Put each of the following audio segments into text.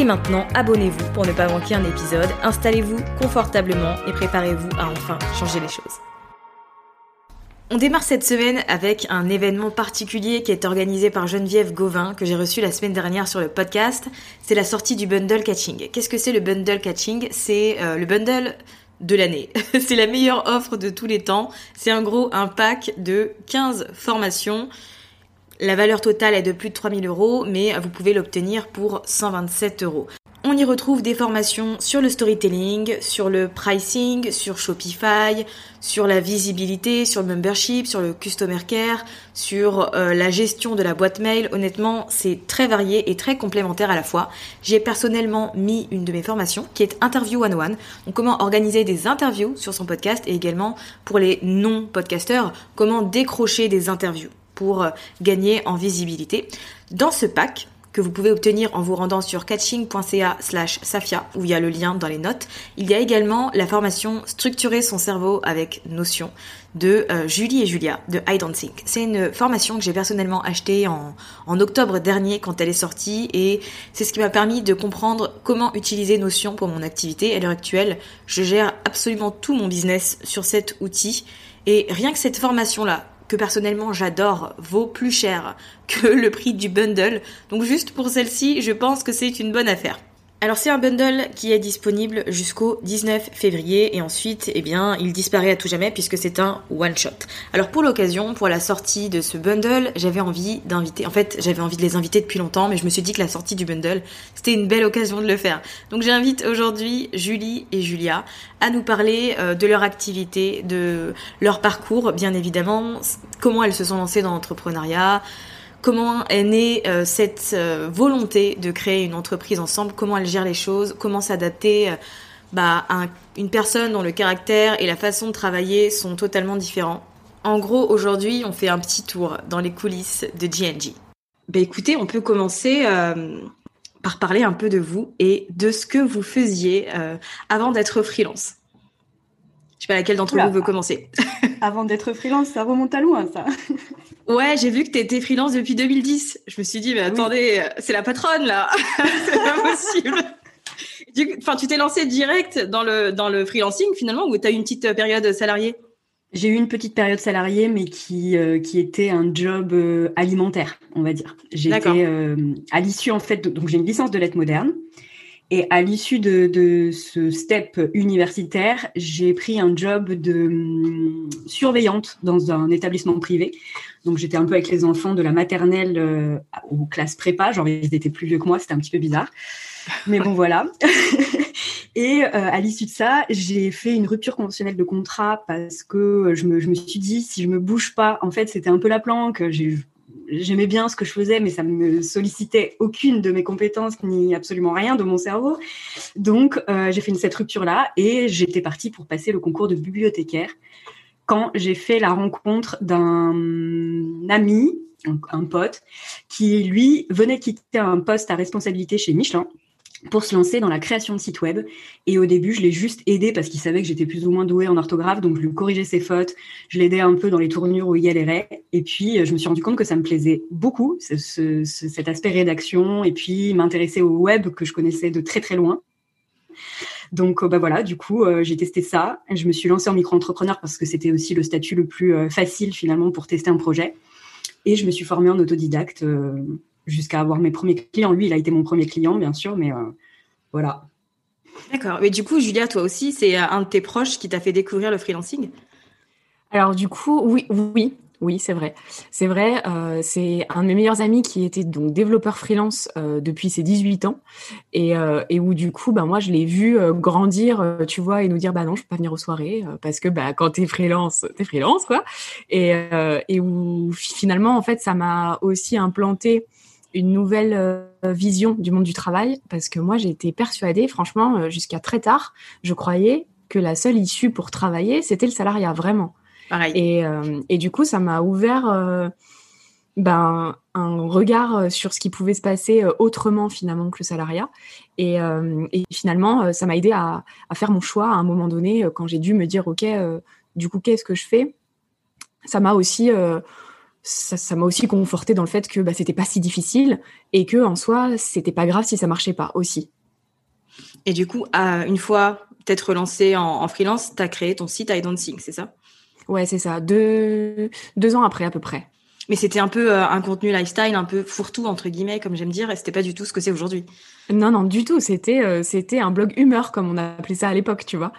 Et maintenant, abonnez-vous pour ne pas manquer un épisode, installez-vous confortablement et préparez-vous à enfin changer les choses. On démarre cette semaine avec un événement particulier qui est organisé par Geneviève Gauvin, que j'ai reçu la semaine dernière sur le podcast. C'est la sortie du bundle catching. Qu'est-ce que c'est le bundle catching? C'est euh, le bundle de l'année. c'est la meilleure offre de tous les temps. C'est en gros un pack de 15 formations la valeur totale est de plus de 3000 euros, mais vous pouvez l'obtenir pour 127 euros. On y retrouve des formations sur le storytelling, sur le pricing, sur Shopify, sur la visibilité, sur le membership, sur le customer care, sur euh, la gestion de la boîte mail. Honnêtement, c'est très varié et très complémentaire à la fois. J'ai personnellement mis une de mes formations qui est Interview One One. Comment organiser des interviews sur son podcast et également pour les non-podcasteurs, comment décrocher des interviews pour euh, gagner en visibilité. Dans ce pack, que vous pouvez obtenir en vous rendant sur catching.ca slash safia, où il y a le lien dans les notes. Il y a également la formation Structurer son cerveau avec Notion de euh, Julie et Julia de I Don't Think. C'est une formation que j'ai personnellement achetée en, en octobre dernier quand elle est sortie et c'est ce qui m'a permis de comprendre comment utiliser Notion pour mon activité. À l'heure actuelle, je gère absolument tout mon business sur cet outil et rien que cette formation-là, que personnellement j'adore, vaut plus cher que le prix du bundle. Donc juste pour celle-ci, je pense que c'est une bonne affaire. Alors c'est un bundle qui est disponible jusqu'au 19 février et ensuite eh bien il disparaît à tout jamais puisque c'est un one shot. Alors pour l'occasion, pour la sortie de ce bundle, j'avais envie d'inviter en fait, j'avais envie de les inviter depuis longtemps mais je me suis dit que la sortie du bundle, c'était une belle occasion de le faire. Donc j'invite aujourd'hui Julie et Julia à nous parler euh, de leur activité, de leur parcours bien évidemment, comment elles se sont lancées dans l'entrepreneuriat, comment est née euh, cette euh, volonté de créer une entreprise ensemble, comment elle gère les choses, comment s'adapter euh, bah, à une personne dont le caractère et la façon de travailler sont totalement différents? En gros, aujourd'hui, on fait un petit tour dans les coulisses de GNG. Bah écoutez, on peut commencer par parler un peu de vous et de ce que vous faisiez avant d'être freelance. Je sais pas laquelle d'entre vous veut commencer. avant d'être freelance, ça remonte à loin, ça. Ouais, j'ai vu que tu étais freelance depuis 2010. Je me suis dit, mais attendez, c'est la patronne là. c'est pas possible. Enfin, tu t'es lancé direct dans le, dans le freelancing finalement ou tu as eu une petite période salariée? J'ai eu une petite période salariée, mais qui, euh, qui était un job euh, alimentaire, on va dire. J'étais euh, à l'issue en fait, donc j'ai une licence de lettres modernes. Et à l'issue de, ce step universitaire, j'ai pris un job de hum, surveillante dans un établissement privé. Donc j'étais un peu avec les enfants de la maternelle euh, aux classes prépa, genre ils étaient plus vieux que moi, c'était un petit peu bizarre. Mais bon voilà. Et euh, à l'issue de ça, j'ai fait une rupture conventionnelle de contrat parce que je me, je me suis dit si je me bouge pas, en fait c'était un peu la planque. J'aimais bien ce que je faisais, mais ça me sollicitait aucune de mes compétences ni absolument rien de mon cerveau. Donc, euh, j'ai fait cette rupture-là et j'étais partie pour passer le concours de bibliothécaire quand j'ai fait la rencontre d'un ami, un pote, qui lui venait quitter un poste à responsabilité chez Michelin pour se lancer dans la création de sites web. Et au début, je l'ai juste aidé parce qu'il savait que j'étais plus ou moins douée en orthographe, donc je lui corrigeais ses fautes, je l'aidais un peu dans les tournures où il galérait. Et puis, euh, je me suis rendu compte que ça me plaisait beaucoup, ce, cet aspect rédaction, et puis m'intéresser au web que je connaissais de très très loin. Donc, euh, bah voilà, du coup, euh, j'ai testé ça. Je me suis lancée en micro-entrepreneur parce que c'était aussi le statut le plus facile finalement pour tester un projet. Et je me suis formée en autodidacte jusqu'à avoir mes premiers clients. Lui, il a été mon premier client, bien sûr, mais euh, voilà. D'accord. Mais du coup, Julia, toi aussi, c'est euh, un de tes proches qui t'a fait découvrir le freelancing? Alors, du coup, oui, oui. Oui, c'est vrai. C'est vrai, euh, c'est un de mes meilleurs amis qui était donc développeur freelance depuis ses 18 ans et, et, où du coup, bah, moi, je l'ai vu grandir, tu vois, et nous dire, bah non, je peux pas venir aux soirées parce que bah, quand tu es freelance, tu es freelance, quoi. Et, et où finalement, en fait, ça m'a aussi implanté une nouvelle euh, vision du monde du travail parce que moi j'ai été persuadée, franchement, euh, jusqu'à très tard, je croyais que la seule issue pour travailler, c'était le salariat, vraiment. Pareil. Et, euh, et du coup, ça m'a ouvert ben, un regard sur ce qui pouvait se passer autrement finalement que le salariat. Et, et finalement, ça m'a aidé à, à, faire mon choix à un moment donné quand j'ai dû me dire, OK, du coup, qu'est-ce que je fais? Ça m'a aussi ça m'a aussi conforté dans le fait que bah, c'était pas si difficile et que en soi c'était pas grave si ça marchait pas aussi. Et du coup, une fois peut-être lancé en, freelance, tu as créé ton site I Don't Think, c'est ça? Ouais, c'est ça. Deux, deux ans après à peu près. Mais c'était un peu euh, un contenu lifestyle, un peu fourre-tout entre guillemets, comme j'aime dire, et c'était pas du tout ce que c'est aujourd'hui. Non, non, du tout. C'était, euh, c'était un blog humeur comme on appelait ça à l'époque, tu vois.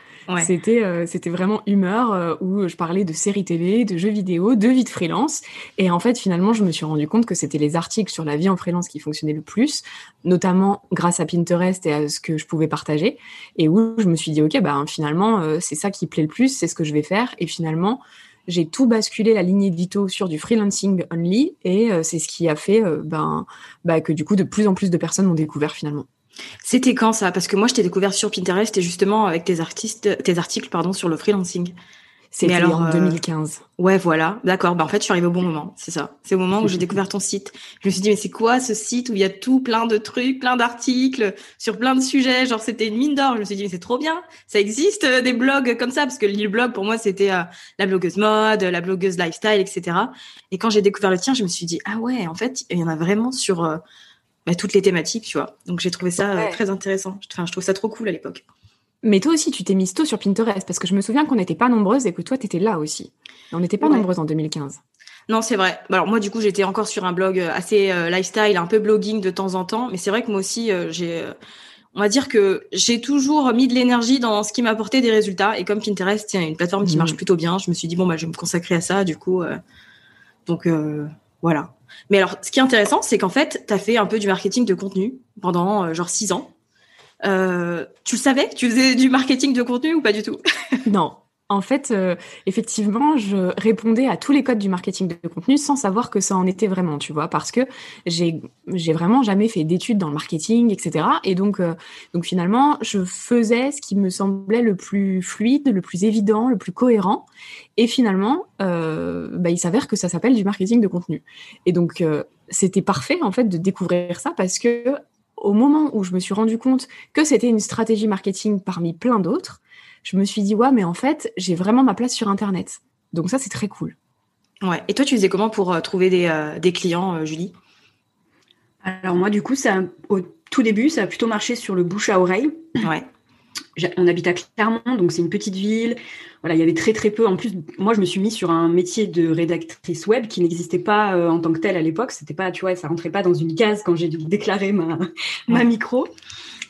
C'était, euh, c'était vraiment humeur où je parlais de séries télé, de jeux vidéo, de vie de freelance. Et en fait, finalement, je me suis rendu compte que c'était les articles sur la vie en freelance qui fonctionnaient le plus, notamment grâce à Pinterest et à ce que je pouvais partager. Et où je me suis dit, ok, ben finalement, c'est ça qui plaît le plus, c'est ce que je vais faire. Et finalement, j'ai tout basculé la ligne édito sur du freelancing only et euh, c'est ce qui a fait euh, ben, bah, que du coup de plus en plus de personnes m'ont découvert finalement. C'était quand ça? Parce que moi je t'ai découvert sur Pinterest et justement avec tes artistes, tes articles pardon sur le freelancing. C'était alors en 2015. Euh, ouais, voilà. D'accord. Bah, en fait, je suis arrivée au bon moment. C'est ça. C'est au moment où j'ai découvert ton site. Je me suis dit, mais c'est quoi ce site où il y a tout, plein de trucs, plein d'articles sur plein de sujets? Genre, c'était une mine d'or. Je me suis dit, mais c'est trop bien. Ça existe euh, des blogs comme ça? Parce que le blog pour moi c'était euh, la blogueuse mode, la blogueuse lifestyle, etc. Et quand j'ai découvert le tien, je me suis dit, ah ouais, en fait, il y en a vraiment sur bah, toutes les thématiques, tu vois. Donc j'ai trouvé ça très intéressant. Enfin, je trouve ça trop cool à l'époque. Mais toi aussi, tu t'es mise tôt sur Pinterest, parce que je me souviens qu'on n'était pas nombreuses et que toi, tu étais là aussi. On n'était pas nombreuses en 2015. Non, c'est vrai. Alors moi, du coup, j'étais encore sur un blog euh, assez euh, lifestyle, un peu blogging de temps en temps. Mais c'est vrai que moi aussi, euh, j'ai, on va dire que j'ai toujours mis de l'énergie dans ce qui m'apportait des résultats. Et comme Pinterest, c'est une plateforme qui mmh. marche plutôt bien, je me suis dit bon bah, je vais me consacrer à ça. Du coup, donc voilà. Mais alors, ce qui est intéressant, c'est qu'en fait, tu as fait un peu du marketing de contenu pendant genre six ans. Euh, tu le savais? Tu faisais du marketing de contenu ou pas du tout? Non. En fait, euh, effectivement, je répondais à tous les codes du marketing de contenu sans savoir que ça en était vraiment, tu vois, parce que j'ai vraiment jamais fait d'études dans le marketing, etc. Et donc euh, donc finalement, je faisais ce qui me semblait le plus fluide, le plus évident, le plus cohérent. Et finalement, bah, il s'avère que ça s'appelle du marketing de contenu. Et donc c'était parfait en fait de découvrir ça parce que au moment où je me suis rendu compte que c'était une stratégie marketing parmi plein d'autres, je me suis dit, ouais, mais en fait, j'ai vraiment ma place sur Internet. Donc ça, c'est très cool. Ouais. Et toi, tu faisais comment pour euh, trouver des, euh, clients, euh, Julie? Alors moi, du coup, ça, au tout début, ça a plutôt marché sur le bouche à oreille. Ouais on habite à Clermont, donc c'est une petite ville. Voilà, il y avait très très peu. En plus, moi, je me suis mis sur un métier de rédactrice web qui n'existait pas euh, en tant que tel à l'époque. C'était pas, tu vois, ça rentrait pas dans une case quand j'ai dû déclarer ma, ma micro.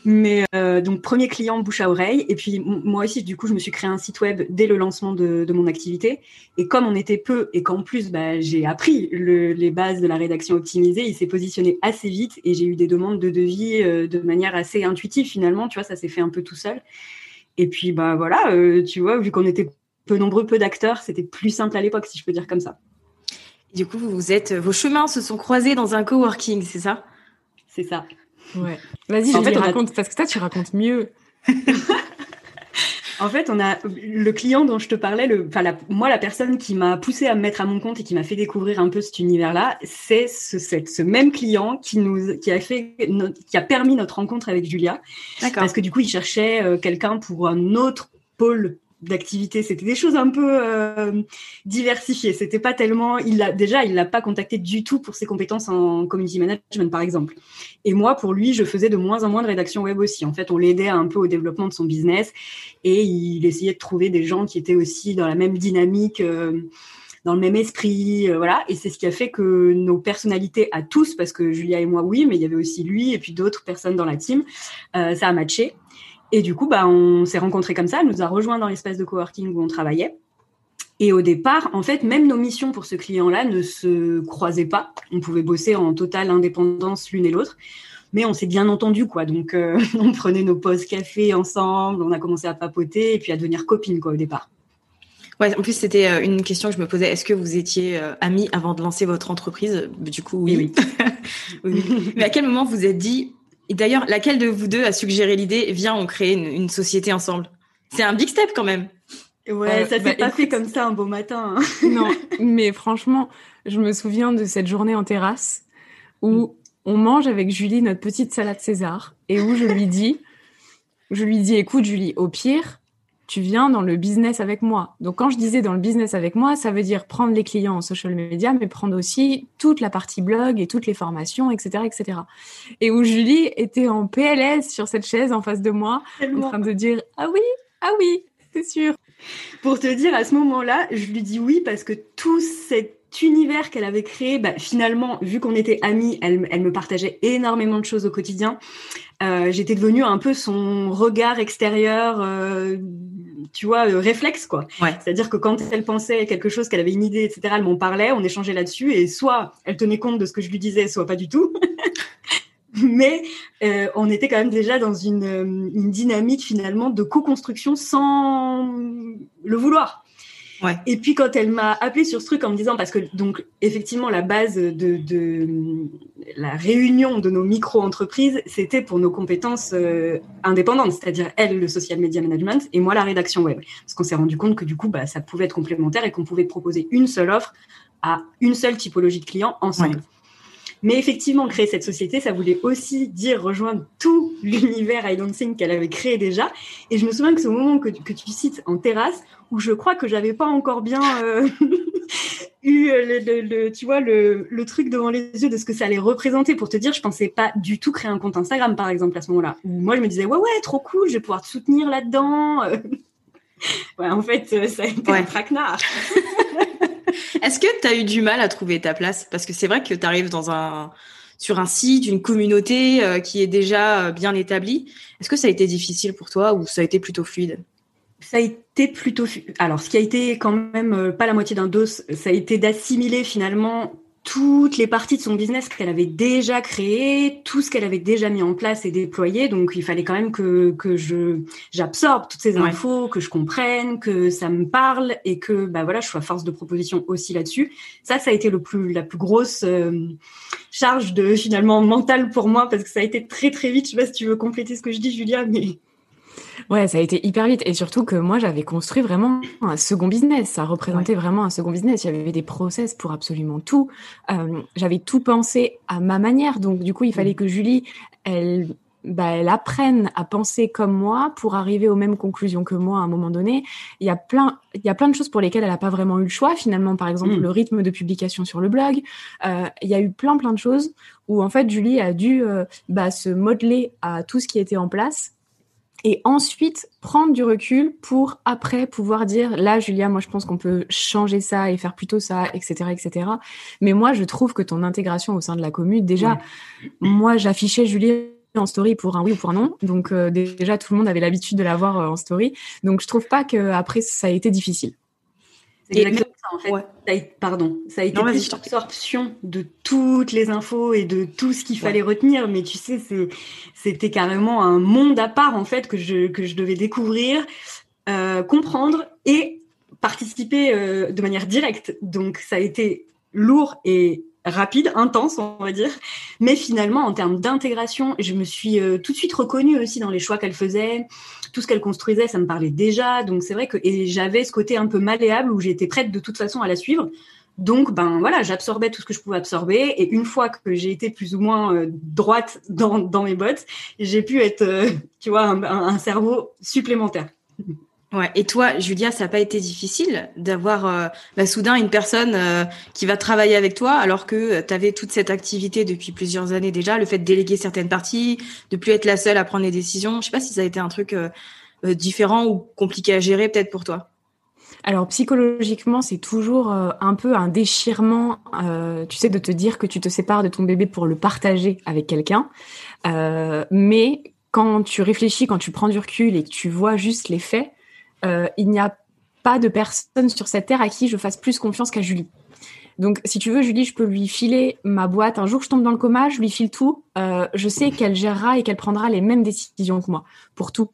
Mais euh, donc premier client bouche à oreille et puis moi aussi du coup je me suis créé un site web dès le lancement de, mon activité et comme on était peu et qu'en plus bah, j'ai appris les bases de la rédaction optimisée, il s'est positionné assez vite et j'ai eu des demandes de devis euh, de manière assez intuitive finalement, tu vois ça s'est fait un peu tout seul. Et puis bah voilà, euh, tu vois vu qu'on était peu nombreux, peu d'acteurs, c'était plus simple à l'époque si je peux dire comme ça. du coup vous êtes vos chemins se sont croisés dans un coworking, c'est ça? C'est ça. Ouais. Vas-y, je raconte, parce que toi, tu racontes mieux. en fait, on a le client dont je te parlais, le, enfin, moi, la personne qui m'a poussé à me mettre à mon compte et qui m'a fait découvrir un peu cet univers-là, c'est ce, ce, même client qui nous, qui a fait, qui a permis notre rencontre avec Julia. Parce que du coup, il cherchait euh, quelqu'un pour un autre pôle d'activité. C'était des choses un peu euh, diversifiées. C'était pas tellement. Il a déjà, il l'a pas contacté du tout pour ses compétences en community management, par exemple. Et moi, pour lui, je faisais de moins en moins de rédaction web aussi. En fait, on l'aidait un peu au développement de son business et il essayait de trouver des gens qui étaient aussi dans la même dynamique. Euh, dans le même esprit, euh, voilà. Et c'est ce qui a fait que nos personnalités à tous, parce que Julia et moi, oui, mais il y avait aussi lui et puis d'autres personnes dans la team, ça a matché. Et du coup, bah, on s'est rencontrés comme ça. Elle nous a rejoint dans l'espace de coworking où on travaillait. Et au départ, en fait, même nos missions pour ce client-là ne se croisaient pas. On pouvait bosser en totale indépendance l'une et l'autre. Mais on s'est bien entendu, quoi. Donc, euh, on prenait nos pauses café ensemble, on a commencé à papoter et puis à devenir copines, quoi, au départ. Ouais, en plus, c'était euh, une question que je me posais. Est-ce que vous étiez euh, amis avant de lancer votre entreprise? Du coup, oui. oui. Mais à quel moment vous êtes dit, et d'ailleurs, laquelle de vous deux a suggéré l'idée Viens, on crée une, société ensemble? C'est un big step quand même. Ouais, ça s'est bah, pas fait comme ça un beau matin. Hein. non, mais franchement, je me souviens de cette journée en terrasse où on mange avec Julie notre petite salade César et où je lui dis, je lui dis, écoute Julie, au pire, tu viens dans le business avec moi. Donc quand je disais dans le business avec moi, ça veut dire prendre les clients en social media, mais prendre aussi toute la partie blog et toutes les formations, etc., etc. Et où Julie était en PLS sur cette chaise en face de moi, en train de dire ah oui, ah oui, c'est sûr. Pour te dire, à ce moment-là, je lui dis oui parce que tout cet univers qu'elle avait créé, bah, finalement, vu qu'on était amis, elle, elle, me partageait énormément de choses au quotidien. Euh, j'étais devenue un peu son regard extérieur, euh, tu vois, euh, réflexe quoi. C'est-à-dire que quand elle pensait quelque chose, qu'elle avait une idée, etc., elle m'en parlait, on échangeait là-dessus, et soit elle tenait compte de ce que je lui disais, soit pas du tout. Mais on était quand même déjà dans une, une dynamique finalement de co-construction sans le vouloir. Et puis quand elle m'a appelé sur ce truc en me disant parce que donc effectivement la base de, de la réunion de nos micro-entreprises c'était pour nos compétences euh, indépendantes, c'est-à-dire elle le social media management et moi la rédaction web, parce qu'on s'est rendu compte que du coup bah, ça pouvait être complémentaire et qu'on pouvait proposer une seule offre à une seule typologie de clients ensemble. Mais effectivement, créer cette société, ça voulait aussi dire rejoindre tout l'univers I Don't Think qu'elle avait créé déjà. Et je me souviens que ce moment que, que tu cites en terrasse, où je crois que j'avais pas encore bien euh, eu euh, le, tu vois le, le, truc devant les yeux de ce que ça allait représenter. Pour te dire je pensais pas du tout créer un compte Instagram par exemple à ce moment-là. Moi je me disais ouais ouais trop cool je vais pouvoir te soutenir là-dedans. Ouais en fait euh, ça a été un traquenard est-ce que tu as eu du mal à trouver ta place? Parce que c'est vrai que tu arrives sur un site, une communauté qui est déjà bien établie. Est-ce que ça a été difficile pour toi ou ça a été plutôt fluide? Ça a été plutôt. Alors, ce qui a été quand même euh, pas la moitié d'un dos, ça a été d'assimiler finalement toutes les parties de son business qu'elle avait déjà créé, tout ce qu'elle avait déjà mis en place et déployé. Donc, il fallait quand même que, que je j'absorbe toutes ces infos, que je comprenne, que ça me parle et que bah voilà, je sois force de proposition aussi là-dessus. Ça, ça a été le plus la plus grosse euh, charge de finalement mentale pour moi parce que ça a été très très vite. Je sais pas si tu veux compléter ce que je dis, Julia, mais Ouais, ça a été hyper vite. Et surtout que moi, j'avais construit vraiment un second business. Ça représentait vraiment un second business. Il y avait des process pour absolument tout. Euh, j'avais tout pensé à ma manière. Donc, du coup, il fallait mm. que Julie, elle, bah, elle apprenne à penser comme moi pour arriver aux mêmes conclusions que moi à un moment donné. Il y a plein, il y a plein de choses pour lesquelles elle n'a pas vraiment eu le choix. Finalement, par exemple, mm. le rythme de publication sur le blog. Euh, il y a eu plein, plein de choses où, en fait, Julie a dû euh, bah, se modeler à tout ce qui était en place et ensuite prendre du recul pour après pouvoir dire là Julia moi je pense qu'on peut changer ça et faire plutôt ça etc etc mais moi je trouve que ton intégration au sein de la commune déjà moi j'affichais Julie en story pour un oui ou pour un non. Donc déjà tout le monde avait l'habitude de l'avoir en story. Donc je trouve pas que après ça a été difficile. Exactement ça en fait. Ça a, pardon, ça a été l'absorption de toutes les infos et de tout ce qu'il fallait retenir. Mais tu sais, c'était carrément un monde à part en fait que je que je devais découvrir, comprendre et participer euh, de manière directe. Donc ça a été lourd et rapide, intense, on va dire. Mais finalement, en termes d'intégration, je me suis euh, tout de suite reconnue aussi dans les choix qu'elle faisait. Tout ce qu'elle construisait, ça me parlait déjà. Donc c'est vrai que j'avais ce côté un peu malléable où j'étais prête de toute façon à la suivre. Donc ben voilà, j'absorbais tout ce que je pouvais absorber. Et une fois que j'ai été plus ou moins euh, droite dans, dans mes bottes, j'ai pu être, tu vois, un cerveau supplémentaire. Ouais. Et toi, Julia, ça n'a pas été difficile d'avoir euh, bah, soudain une personne euh, qui va travailler avec toi alors que euh, tu avais toute cette activité depuis plusieurs années déjà, le fait de déléguer certaines parties, de plus être la seule à prendre les décisions. Je sais pas si ça a été un truc différent ou compliqué à gérer peut-être pour toi. Alors psychologiquement, c'est toujours un peu un déchirement, tu sais, de te dire que tu te sépares de ton bébé pour le partager avec quelqu'un. mais quand tu réfléchis, quand tu prends du recul et que tu vois juste les faits, euh, il n'y a pas de personne sur cette terre à qui je fasse plus confiance qu'à Julie. Donc, si tu veux, Julie, je peux lui filer ma boîte. Un jour, je tombe dans le coma, je lui file tout. Euh, je sais qu'elle gérera et qu'elle prendra les mêmes décisions que moi pour tout.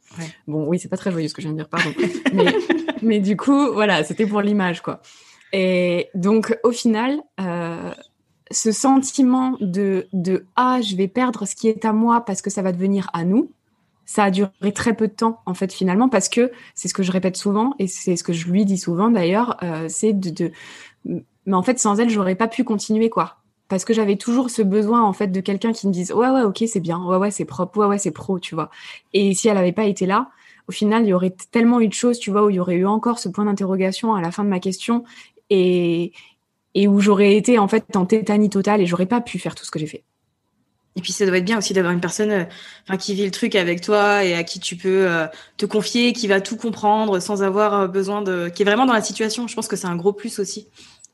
Bon, oui, c'est pas très joyeux ce que je viens de dire, pardon. mais, du coup, voilà, c'était pour l'image, quoi. Et donc, au final, euh, ce sentiment de, de ah, je vais perdre ce qui est à moi parce que ça va devenir à nous ça a duré très peu de temps en fait finalement parce que c'est ce que je répète souvent et c'est ce que je lui dis souvent d'ailleurs, euh, c'est de, mais en fait sans elle j'aurais pas pu continuer quoi. Parce que j'avais toujours ce besoin en fait de quelqu'un qui me dise ouais ouais ok c'est bien ouais ouais c'est propre ouais ouais c'est pro tu vois. Et si elle avait pas été là au final il y aurait tellement eu de choses tu vois où il y aurait eu encore ce point d'interrogation à la fin de ma question et et où j'aurais été en fait en tétanie totale et j'aurais pas pu faire tout ce que j'ai fait et puis ça doit être bien aussi d'avoir une personne euh, enfin, qui vit le truc avec toi et à qui tu peux euh, te confier, qui va tout comprendre sans avoir euh, besoin de... qui est vraiment dans la situation. Je pense que c'est un gros plus aussi.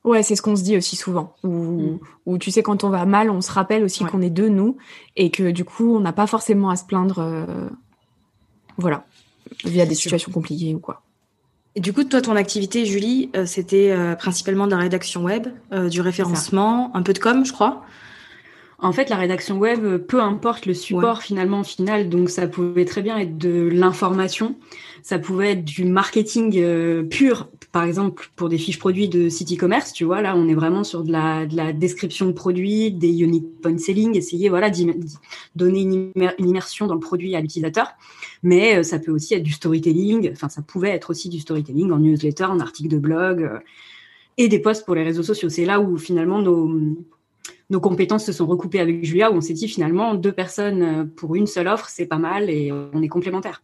Ouais, c'est ce qu'on se dit aussi souvent. Ou mm. tu sais, quand on va mal, on se rappelle aussi qu'on est deux, nous, et que du coup, on n'a pas forcément à se plaindre, voilà, via des situations compliquées ou quoi. Et du coup, toi, ton activité, Julie, c'était principalement de la rédaction web, du référencement, un peu de com, je crois. En fait, la rédaction web, peu importe le support finalement final, donc ça pouvait très bien être de l'information, ça pouvait être du marketing euh, pur, par exemple pour des fiches produits de site e-commerce, tu vois, là on est vraiment sur de la, de la description de produits, des unique point selling, essayer voilà donner une, immersion dans le produit à l'utilisateur, mais euh, ça peut aussi être du storytelling, enfin ça pouvait être aussi du storytelling en newsletter, en article de blog euh, et des posts pour les réseaux sociaux. C'est là où finalement nos nos compétences se sont recoupées avec Julia, où on s'est dit finalement, deux personnes euh, pour une seule offre, c'est pas mal et on est complémentaires.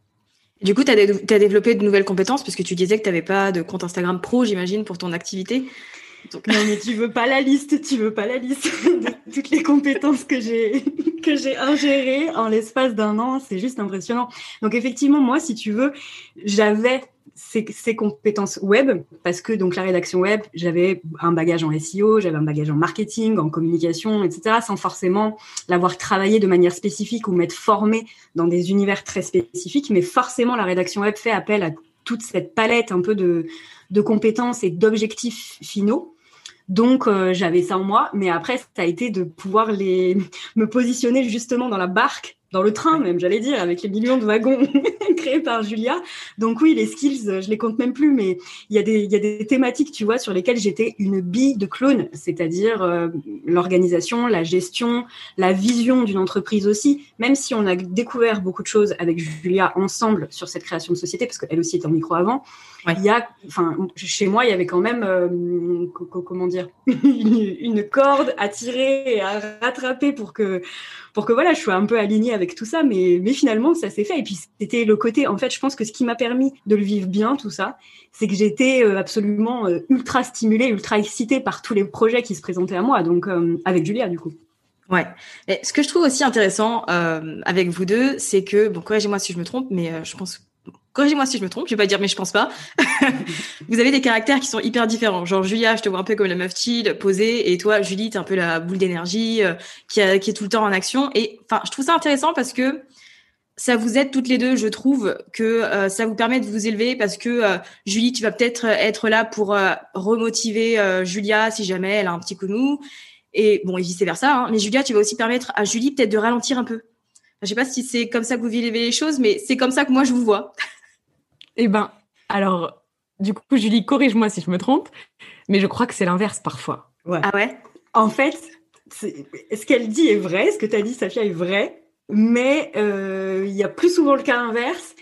Du coup, tu as, développé de nouvelles compétences puisque tu disais que tu n'avais pas de compte Instagram pro, j'imagine, pour ton activité. Donc... Non, mais tu veux pas la liste, tu veux pas la liste de toutes les compétences que j'ai que j'ai ingérées en l'espace d'un an, c'est juste impressionnant. Donc effectivement, moi, si tu veux, j'avais ces, compétences web, parce que donc la rédaction web, j'avais un bagage en SEO, j'avais un bagage en marketing, en communication, etc., sans forcément l'avoir travaillé de manière spécifique ou m'être formé dans des univers très spécifiques, mais forcément la rédaction web fait appel à toute cette palette un peu de, de compétences et d'objectifs finaux. Donc euh, j'avais ça en moi, mais après ça a été de pouvoir les me positionner justement dans la barque dans le train même, j'allais dire, avec les millions de wagons créés par Julia. Donc oui, les skills, je les compte même plus, mais il y a des, il y a des thématiques, tu vois, sur lesquelles j'étais une bille de clone, c'est-à-dire euh, l'organisation, la gestion, la vision d'une entreprise aussi. Même si on a découvert beaucoup de choses avec Julia ensemble sur cette création de société, parce qu'elle aussi était en micro avant, il y a, enfin, chez moi, il y avait quand même, euh, comment dire, une, une, corde à tirer et à rattraper pour que, pour que voilà, je sois un peu alignée avec tout ça. Mais, mais finalement, ça s'est fait. Et puis, c'était le côté, en fait, je pense que ce qui m'a permis de le vivre bien, tout ça, c'est que j'étais euh, absolument euh, ultra stimulée, ultra excitée par tous les projets qui se présentaient à moi. Donc, avec Julia, du coup. Ouais. Et ce que je trouve aussi intéressant avec vous deux, c'est que, bon, corrigez-moi si je me trompe, mais je pense corrigez-moi si je me trompe, je vais pas dire mais je pense pas. vous avez des caractères qui sont hyper différents. Genre Julia, je te vois un peu comme la meuf chill, posée, et toi, Julie, t'es un peu la boule d'énergie euh, qui, qui est tout le temps en action. Et enfin, je trouve ça intéressant parce que ça vous aide toutes les deux, je trouve que euh, ça vous permet de vous élever parce que euh, Julie, tu vas peut-être être là pour remotiver Julia si jamais elle a un petit coup de mou. Et bon, et vice versa. Hein. Mais Julia, tu vas aussi permettre à Julie peut-être de ralentir un peu. Je sais pas si c'est comme ça que vous vivez les choses, mais c'est comme ça que moi je vous vois. Eh ben, alors, du coup, Julie, corrige-moi si je me trompe, mais je crois que c'est l'inverse parfois. Ah ouais? En fait, ce qu'elle dit est vrai, ce que tu as dit, Safia, est vrai, mais euh, il y a plus souvent le cas inverse.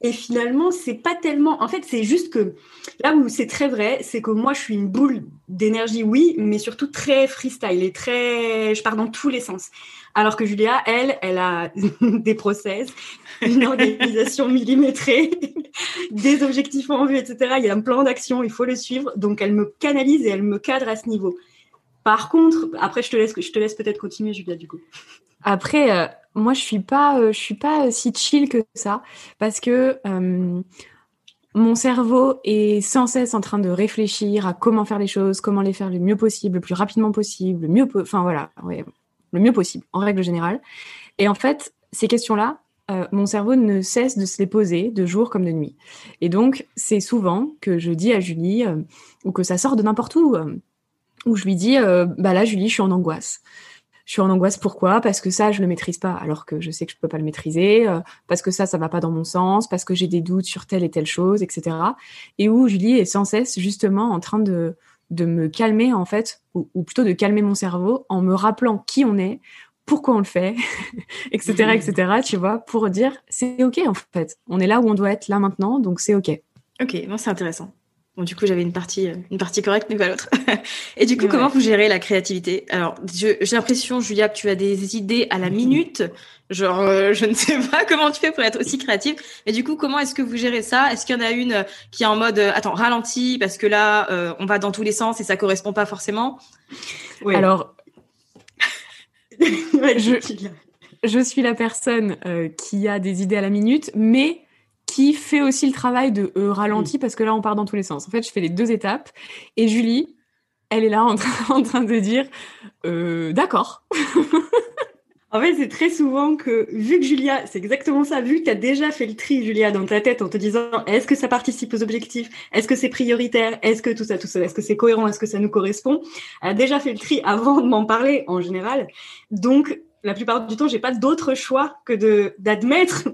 Et finalement, c'est pas tellement. En fait, c'est juste que là où c'est très vrai, c'est que moi, je suis une boule d'énergie, oui, mais surtout très freestyle et très. Je pars dans tous les sens. Alors que Julia, elle, elle a des process, une organisation millimétrée, des objectifs en vue, etc. Il y a un plan d'action, il faut le suivre. Donc, elle me canalise et elle me cadre à ce niveau. Par contre, après, je te laisse, je te laisse peut-être continuer, Julia, du coup. Après, euh, moi, je suis pas, euh, je suis pas si chill que ça, parce que euh, mon cerveau est sans cesse en train de réfléchir à comment faire les choses, comment les faire le mieux possible, le plus rapidement possible, le mieux, enfin voilà, le mieux possible, en règle générale. Et en fait, ces questions-là, mon cerveau ne cesse de se les poser de jour comme de nuit. Et donc, c'est souvent que je dis à Julie, ou que ça sort de n'importe où, où je lui dis, bah là, Julie, je suis en angoisse je suis en angoisse. Pourquoi? Parce que ça, je le maîtrise pas, alors que je sais que je peux pas le maîtriser. Euh, parce que ça, ça va pas dans mon sens. Parce que j'ai des doutes sur telle et telle chose, etc. Et où Julie est sans cesse justement en train de de me calmer en fait, ou, plutôt de calmer mon cerveau en me rappelant qui on est, pourquoi on le fait, etc., etc. Tu vois, pour dire c'est ok en fait. On est là où on doit être là maintenant, donc c'est ok. Ok, bon, c'est intéressant. Bon, du coup, j'avais une partie, euh, une partie correcte, mais pas l'autre. et du coup, comment vous gérez la créativité? Alors, j'ai l'impression, Julia, que tu as des idées à la minute. Genre, euh, je ne sais pas comment tu fais pour être aussi créative. Mais du coup, comment est-ce que vous gérez ça? Est-ce qu'il y en a une euh, qui est en mode, attends, ralenti, parce que là, on va dans tous les sens et ça correspond pas forcément? Oui. Alors, je, je, suis la personne qui a des idées à la minute, mais qui fait aussi le travail de euh, ralenti parce que là on part dans tous les sens. En fait, je fais les deux étapes et Julie, elle est là en train, en train de dire euh, d'accord. en fait, c'est très souvent que vu que Julia, c'est exactement ça, vu que tu as déjà fait le tri Julia dans ta tête en te disant est-ce que ça participe aux objectifs, est-ce que c'est prioritaire, est-ce que tout ça tout ça, est-ce que c'est cohérent, est-ce que ça nous correspond, elle a déjà fait le tri avant de m'en parler en général. Donc la plupart du temps, j'ai pas d'autre choix que d'admettre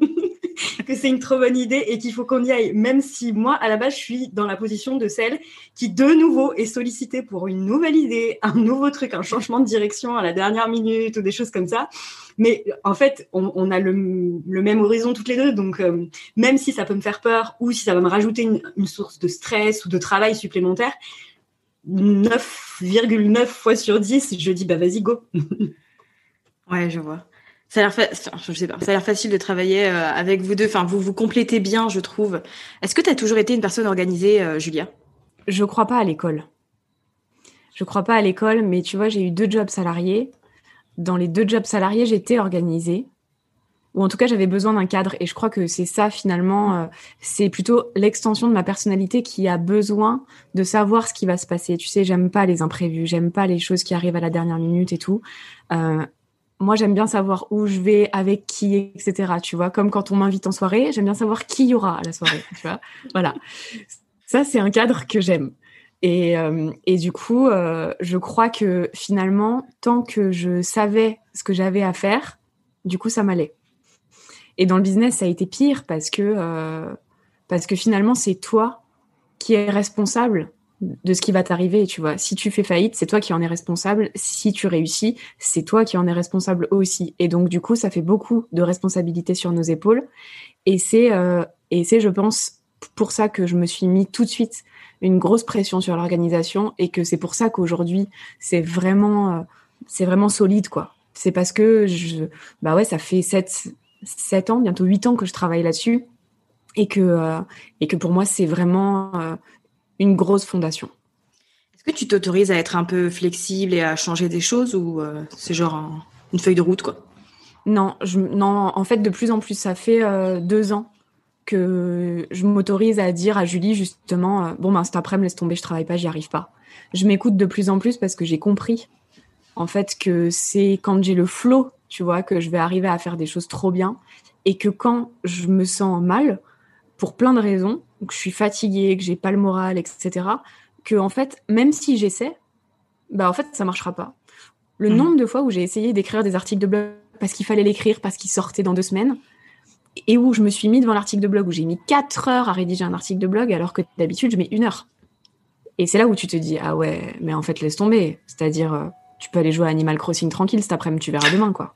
que c'est une trop bonne idée et qu'il faut qu'on y aille, même si moi, à la base, je suis dans la position de celle qui, de nouveau, est sollicitée pour une nouvelle idée, un nouveau truc, un changement de direction à la dernière minute ou des choses comme ça. Mais en fait, on, a le, même horizon toutes les deux. Donc, euh, même si ça peut me faire peur ou si ça va me rajouter une, une source de stress ou de travail supplémentaire, 9,9 fois sur 10, je dis, bah vas-y, go. ouais, je vois ça a l'air, je sais pas, ça a l'air facile de travailler euh, avec vous deux. Enfin, vous vous complétez bien, je trouve. Est-ce que tu as toujours été une personne organisée, euh, Julia? Je crois pas à l'école. Je crois pas à l'école, mais tu vois, j'ai eu deux jobs salariés. Dans les deux jobs salariés, j'étais organisée, ou en tout cas, j'avais besoin d'un cadre. Et je crois que c'est ça finalement, euh, c'est plutôt l'extension de ma personnalité qui a besoin de savoir ce qui va se passer. Tu sais, j'aime pas les imprévus, j'aime pas les choses qui arrivent à la dernière minute et tout. Moi, j'aime bien savoir où je vais, avec qui, etc. Tu vois, comme quand on m'invite en soirée, j'aime bien savoir qui y aura à la soirée. tu vois, voilà. Ça, c'est un cadre que j'aime. Et, euh, et, du coup, euh, je crois que finalement, tant que je savais ce que j'avais à faire, du coup, ça m'allait. Et dans le business, ça a été pire parce que euh, parce que finalement, c'est toi qui es responsable de ce qui va t'arriver, tu vois. Si tu fais faillite, c'est toi qui en es responsable. Si tu réussis, c'est toi qui en es responsable aussi. Et donc, du coup, ça fait beaucoup de responsabilités sur nos épaules. Et c'est, euh, et c'est, je pense, pour ça que je me suis mis tout de suite une grosse pression sur l'organisation et que c'est pour ça qu'aujourd'hui, c'est vraiment, euh, c'est vraiment solide, quoi. C'est parce que je, bah ouais, ça fait sept, sept ans, bientôt huit ans que je travaille là-dessus et que, euh, et que pour moi, c'est vraiment une grosse fondation. Est-ce que tu t'autorises à être un peu flexible et à changer des choses ou euh, c'est genre une feuille de route quoi? Non, je, non, en fait de plus en plus, ça fait euh, deux ans que je m'autorise à dire à Julie justement euh, bon ben cet après-midi laisse tomber, je travaille pas, j'y arrive pas. Je m'écoute de plus en plus parce que j'ai compris en fait que c'est quand j'ai le flow, tu vois, que je vais arriver à faire des choses trop bien et que quand je me sens mal pour plein de raisons, que je suis fatiguée, que j'ai pas le moral, etc. Que en fait, même si j'essaie, bah en fait ça marchera pas. Le Mhm. nombre de fois où j'ai essayé d'écrire des articles de blog parce qu'il fallait l'écrire, parce qu'il sortait dans deux semaines, et où je me suis mis devant l'article de blog, où j'ai mis quatre heures à rédiger un article de blog, alors que d'habitude je mets une heure. Et c'est là où tu te dis, ah ouais, mais en fait laisse tomber. C'est-à-dire, euh, tu peux aller jouer à Animal Crossing tranquille cet après-midi, tu verras demain, quoi.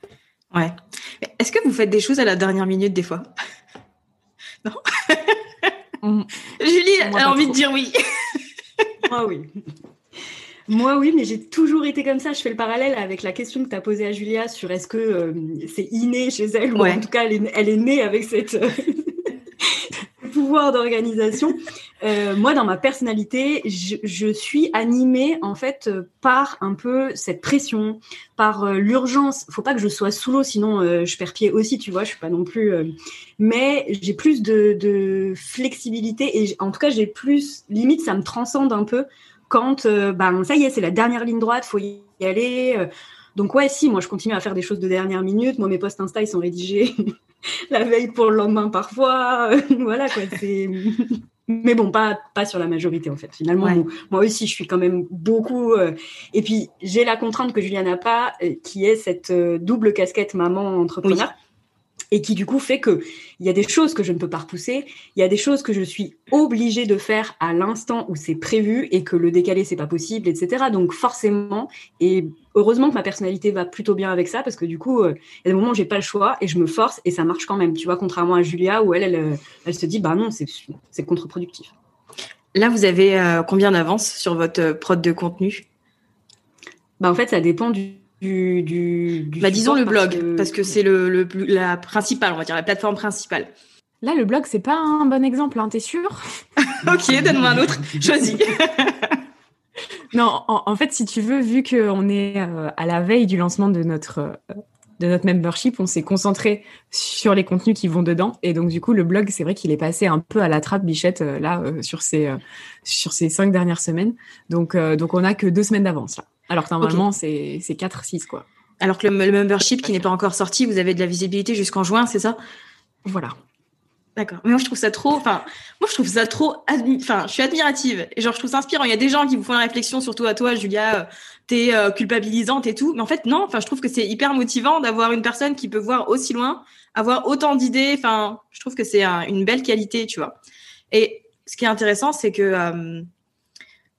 Ouais. Est-ce que vous faites des choses à la dernière minute des fois? Mm. Julie Moi, a envie trop. de dire oui. Moi, oui. Moi, oui, mais j'ai toujours été comme ça. Je fais le parallèle avec la question que tu as posée à Julia sur est-ce que euh, c'est inné chez elle ou en tout cas, elle est, elle est née avec cette euh, pouvoir d'organisation. Euh, moi, dans ma personnalité, je, suis animée en fait euh, par un peu cette pression, par euh, l'urgence. Faut pas que je sois sous l'eau, sinon euh, je perds pied aussi, tu vois. Je suis pas non plus. mais j'ai plus de, flexibilité et en tout cas, j'ai plus limite, ça me transcende un peu quand ben ça y est, c'est la dernière ligne droite, faut y aller. donc ouais, si, moi je continue à faire des choses de dernière minute. Moi mes posts Insta ils sont rédigés la veille pour le lendemain parfois. euh, voilà quoi. C'est mais bon, pas pas sur la majorité en fait. Finalement, Ouais. moi, moi aussi je suis quand même beaucoup. euh, et puis j'ai la contrainte que Julia n'a pas, euh, qui est cette euh, double casquette maman entrepreneur. Et qui du coup fait que il y a des choses que je ne peux pas repousser, il y a des choses que je suis obligée de faire à l'instant où c'est prévu et que le décaler c'est pas possible, etc. Donc forcément, et heureusement que ma personnalité va plutôt bien avec ça parce que du coup, euh, il y a des moments où j'ai pas le choix et je me force et ça marche quand même. Tu vois, contrairement à Julia où elle, elle, euh, elle se dit bah non, c'est c'est contre-productif. Là, vous avez euh, combien d'avance sur votre prod de contenu? Bah en fait, ça dépend du du, du, du Bah disons le blog, que- parce que c'est le, le plus- la principale, on va dire la plateforme principale. Là, le blog, c'est pas un bon exemple, hein, t'es sûr? Ok, donne-moi un autre. Choisis. Non, en, en fait, si tu veux, vu qu'on est euh, à la veille du lancement de notre euh, de notre membership, on s'est concentré sur les contenus qui vont dedans, et donc du coup, le blog, c'est vrai qu'il est passé un peu à la trappe bichette euh, là euh, sur ces euh, sur ces cinq dernières semaines. Donc euh, donc on a que deux semaines d'avance là, alors que normalement c'est c'est quatre six quoi. Alors que le, le membership qui n'est pas encore sorti, vous avez de la visibilité jusqu'en juin, c'est ça? Voilà. D'accord. Mais moi, je trouve ça trop. Enfin, moi, je trouve ça trop. Enfin, je suis admirative. Et genre, je trouve ça inspirant. Il y a des gens qui vous font la réflexion, surtout à toi, Julia. euh, T'es euh, culpabilisante et tout. Mais en fait, non. Enfin, je trouve que c'est hyper motivant d'avoir une personne qui peut voir aussi loin, avoir autant d'idées. Enfin, je trouve que c'est un- une belle qualité, tu vois. Et ce qui est intéressant, c'est que euh,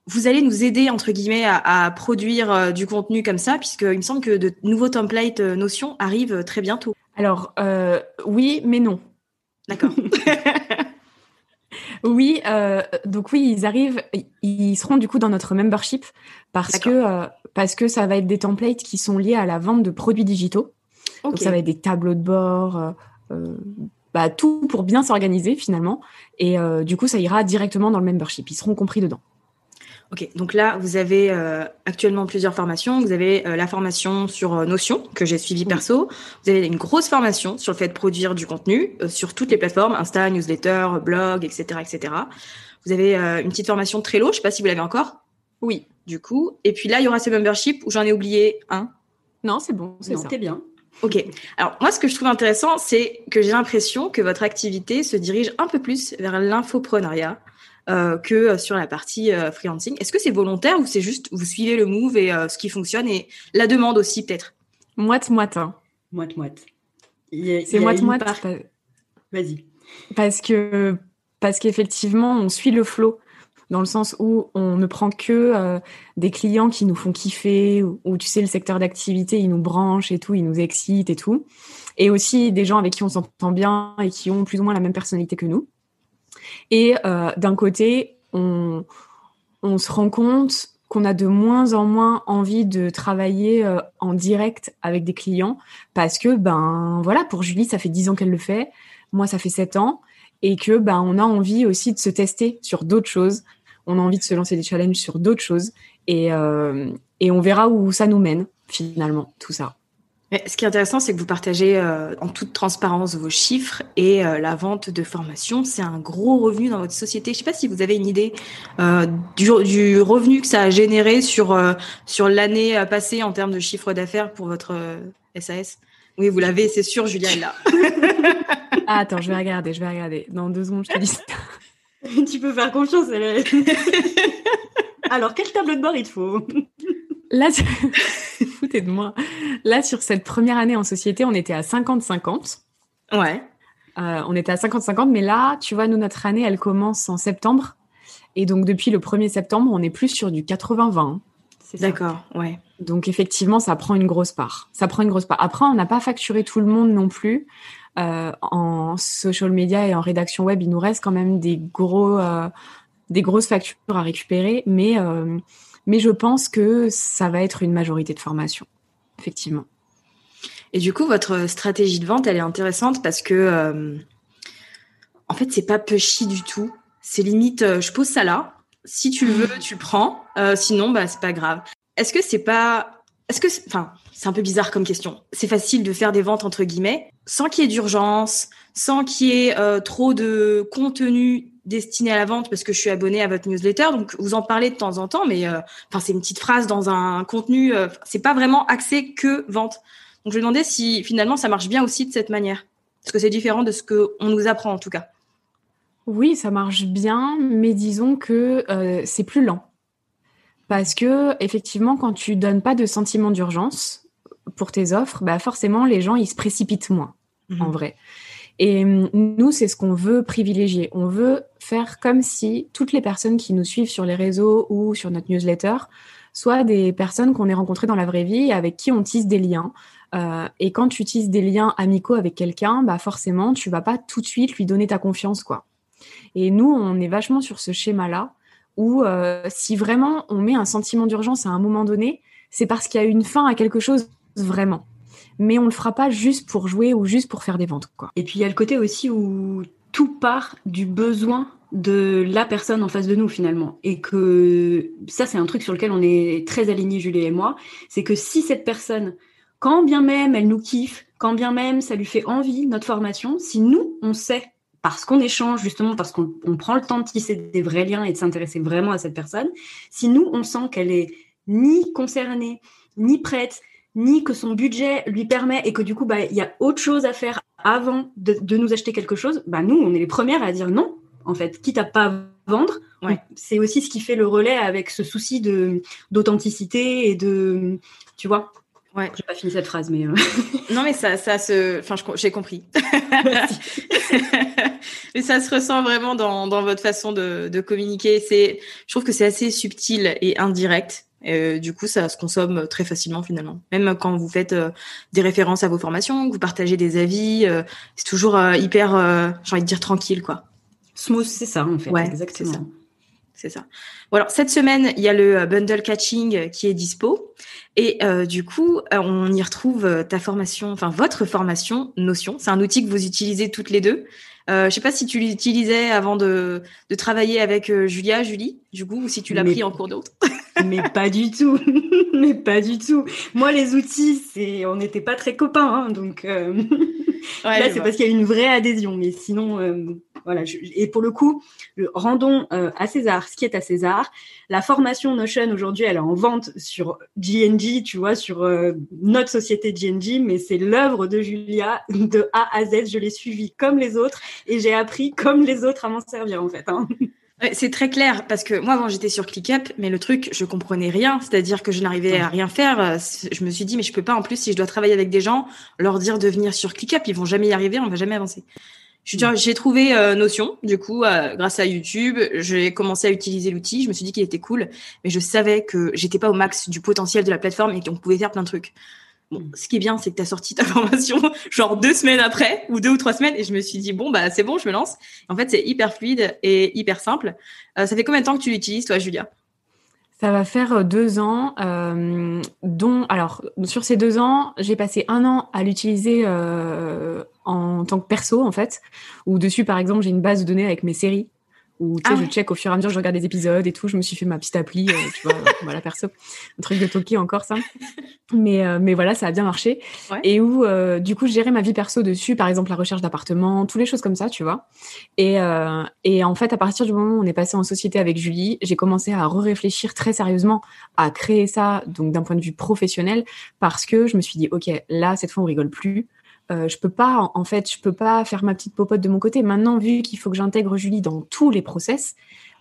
vous allez nous aider entre guillemets à, à produire euh, du contenu comme ça, puisque il me semble que de nouveaux templates euh, Notion arrivent euh, très bientôt. Alors euh, oui, mais non. D'accord. Oui, donc oui, ils arrivent, ils seront du coup dans notre membership parce que parce que ça va être des templates qui sont liés à la vente de produits digitaux. Donc ça va être des tableaux de bord, bah, tout pour bien s'organiser finalement. Et du coup, ça ira directement dans le membership. Ils seront compris dedans. Ok, donc là, vous avez euh, actuellement plusieurs formations. Vous avez euh, la formation sur euh, Notion, que j'ai suivie perso. Vous avez une grosse formation sur le fait de produire du contenu euh, sur toutes les plateformes, Insta, newsletter, blog, etc. etc. Vous avez euh, une petite formation Trello, je sais pas si vous l'avez encore. Oui. Du coup, et puis là, il y aura ce membership où j'en ai oublié un. Non, c'est bon, t'es bien. Ok. Alors moi, ce que je trouve intéressant, c'est que j'ai l'impression que votre activité se dirige un peu plus vers l'infoprenariat euh, que euh, sur la partie euh, freelancing. Est-ce que c'est volontaire ou c'est juste vous suivez le move et euh, ce qui fonctionne et la demande aussi peut-être? Moite moite. hein. Moite moite. C'est moite moite. part- Vas-y. Parce que parce qu'effectivement, on suit le flow dans le sens où on ne prend que euh, des clients qui nous font kiffer, ou, ou, tu sais le secteur d'activité, il nous branche et tout, il nous excite et tout, et aussi des gens avec qui on s'entend bien et qui ont plus ou moins la même personnalité que nous. Et euh, d'un côté, on se rend compte qu'on a de moins en moins envie de travailler euh, en direct avec des clients parce que ben voilà pour Julie ça fait dix ans qu'elle le fait moi ça fait sept ans et que ben on a envie aussi de se tester sur d'autres choses. On a envie de se lancer des challenges sur d'autres choses et euh, et on verra où ça nous mène finalement tout ça ce qui est intéressant, c'est que vous partagez euh, en toute transparence vos chiffres et euh, la vente de formation, c'est un gros revenu dans votre société. Je ne sais pas si vous avez une idée euh, du, du, revenu que ça a généré sur sur l'année passée en termes de chiffre d'affaires pour votre SAS. Oui, vous l'avez, c'est sûr, Julia est là. ah, attends, je vais regarder, je vais regarder. Dans deux secondes, je te dis ça. tu peux faire confiance. Elle Alors, quel tableau de bord il te faut? Là, foutez de moi. Là, sur cette première année en société, on était à 50-50. Ouais. Euh, on était à 50-50, mais là, tu vois, nous, notre année, elle commence en septembre. Et donc, depuis le 1er septembre, on est plus sur du 80-20. D'accord, ouais. Donc, effectivement, ça prend une grosse part. Ça prend une grosse part. Après, on n'a pas facturé tout le monde non plus. Euh, en social media et en rédaction web, il nous reste quand même des gros, euh, des grosses factures à récupérer, mais mais je pense que ça va être une majorité de formation, effectivement. Et du coup, votre stratégie de vente, elle est intéressante parce que, euh, en fait, c'est pas pushy du tout. C'est limite, euh, je pose ça là. Si tu le veux, tu le prends. Euh, sinon, bah, c'est pas grave. Est-ce que c'est pas, est-ce que, enfin, c'est un peu bizarre comme question. C'est facile de faire des ventes entre guillemets sans qu'il y ait d'urgence, sans qu'il y ait trop de contenu destiné à la vente parce que je suis abonnée à votre newsletter, donc vous en parlez de temps en temps, mais euh, enfin c'est une petite phrase dans un contenu, euh, c'est pas vraiment axé que vente. Donc je me demandais si finalement ça marche bien aussi de cette manière, parce que c'est différent de ce que on nous apprend en tout cas? Oui, ça marche bien, mais disons que euh, c'est plus lent, parce que effectivement quand tu donnes pas de sentiment d'urgence pour tes offres, bah forcément les gens ils se précipitent moins en mhm. vrai. Et hum, nous, c'est ce qu'on veut privilégier. On veut faire comme si toutes les personnes qui nous suivent sur les réseaux ou sur notre newsletter soient des personnes qu'on ait rencontrées dans la vraie vie et avec qui on tisse des liens. Euh, et quand tu tisses des liens amicaux avec quelqu'un, bah forcément, tu vas pas tout de suite lui donner ta confiance, quoi. Et nous, on est vachement sur ce schéma-là où euh, si vraiment on met un sentiment d'urgence à un moment donné, c'est parce qu'il y a une fin à quelque chose vraiment mais on le fera pas juste pour jouer ou juste pour faire des ventes. Et puis il y a le côté aussi où tout part du besoin de la personne en face de nous finalement. Et que ça, c'est un truc sur lequel on est très alignés, Julie et moi, c'est que si cette personne, quand bien même elle nous kiffe, quand bien même ça lui fait envie, notre formation, si nous, on sait, parce qu'on échange justement, parce qu'on prend le temps de tisser des vrais liens et de s'intéresser vraiment à cette personne, si nous, on sent qu'elle est ni concernée, ni prête, ni que son budget lui permet et que du coup, bah, il y a autre chose à faire avant de, nous acheter quelque chose, bah, nous, on est les premières à dire non, en fait, quitte à pas vendre. C'est aussi ce qui fait le relais avec ce souci de d'authenticité et de, tu vois. Ouais. J'ai pas fini cette phrase, mais. Euh. non, mais ça, ça se, enfin, j'ai compris. mais ça se ressent vraiment dans, dans votre façon de, de communiquer. C'est, je trouve que c'est assez subtil et indirect. Euh, du coup, ça se consomme très facilement finalement. Même quand vous faites euh, des références à vos formations, que vous partagez des avis, euh, c'est toujours hyper, j'ai envie de dire tranquille, quoi. Smooth, c'est ça en fait. Ouais, exactement. C'est ça. Bon, alors cette semaine, il y a le bundle catching qui est dispo. Et du coup, on y retrouve ta formation, enfin votre formation Notion. C'est un outil que vous utilisez toutes les deux. Euh, je sais pas si tu l'utilisais avant de, de travailler avec Julia, Julie, du coup, ou si tu l'as pris en cours d'autre. Mais pas du tout, mais pas du tout. Moi, les outils, c'est, on n'était pas très copains, hein, donc euh... là, c'est parce qu'il y a une vraie adhésion. Mais sinon, euh, voilà. Et pour le coup, rendons euh, à César ce qui est à César. La formation Notion aujourd'hui, elle est en vente sur GNG, tu vois, sur euh, notre société GNG, mais c'est l'œuvre de Julia de A à Z. Je l'ai suivie comme les autres et j'ai appris comme les autres à m'en servir en fait. Hein. C'est très clair parce que moi avant j'étais sur ClickUp, mais le truc je comprenais rien, c'est-à-dire que je n'arrivais à rien faire. Euh, je me suis dit mais je peux pas en plus si je dois travailler avec des gens leur dire de venir sur ClickUp, ils vont jamais y arriver, on va jamais avancer. J'ai trouvé euh, Notion du coup euh, grâce à YouTube, j'ai commencé à utiliser l'outil, je me suis dit qu'il était cool, mais je savais que j'étais pas au max du potentiel de la plateforme et qu'on pouvait faire plein de trucs. Bon, ce qui est bien, c'est que tu as sorti ta formation genre deux semaines après ou deux ou trois semaines et je me suis dit bon bah c'est bon, je me lance. En fait, c'est hyper fluide et hyper simple. Euh, ça fait combien de temps que tu l'utilises toi, Julia? Ça va faire euh, deux ans, euh, dont alors sur ces deux ans, j'ai passé un an à l'utiliser euh, en tant que perso en fait, où dessus par exemple j'ai une base de données avec mes séries sais, ah je check au fur et à mesure, je regarde des épisodes et tout. Je me suis fait ma petite appli, euh, tu vois, voilà, perso. Un truc de Toki encore, ça. Mais, euh, mais voilà, ça a bien marché. Et où, euh, du coup, je gérais ma vie perso dessus, par exemple, la recherche d'appartement, toutes les choses comme ça, tu vois. Et, et en fait, à partir du moment où on est passé en société avec Julie, j'ai commencé à réfléchir très sérieusement à créer ça, donc d'un point de vue professionnel, parce que je me suis dit, OK, là, cette fois, on rigole plus. Euh, je peux pas, en fait, je peux pas faire ma petite popote de mon côté. Maintenant, vu qu'il faut que j'intègre Julie dans tous les process,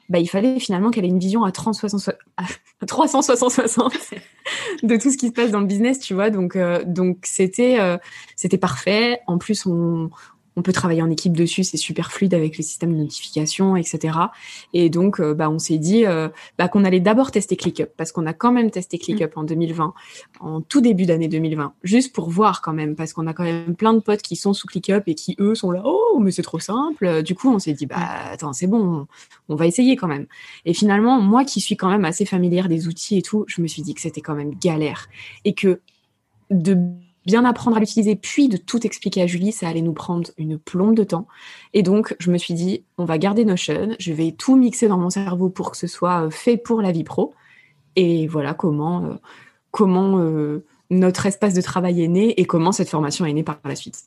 bah, il fallait finalement qu'elle ait une vision à 360, de tout ce qui se passe dans le business, tu vois. Donc, euh, donc c'était, euh, c'était parfait. En plus, on, on peut travailler en équipe dessus, c'est super fluide avec les systèmes de notification, etc. Et donc, euh, bah, on s'est dit euh, bah, qu'on allait d'abord tester ClickUp, parce qu'on a quand même testé ClickUp mm. en 2020, en tout début d'année 2020, juste pour voir quand même, parce qu'on a quand même plein de potes qui sont sous ClickUp et qui, eux, sont là, oh, mais c'est trop simple. Du coup, on s'est dit, bah, mm. attends, c'est bon, on va essayer quand même. Et finalement, moi qui suis quand même assez familière des outils et tout, je me suis dit que c'était quand même galère. Et que de bien apprendre à l'utiliser, puis de tout expliquer à Julie, ça allait nous prendre une plombe de temps. Et donc, je me suis dit, on va garder Notion, je vais tout mixer dans mon cerveau pour que ce soit euh, fait pour la vie pro. Et voilà comment, euh, comment euh, notre espace de travail est né et comment cette formation est née par la suite.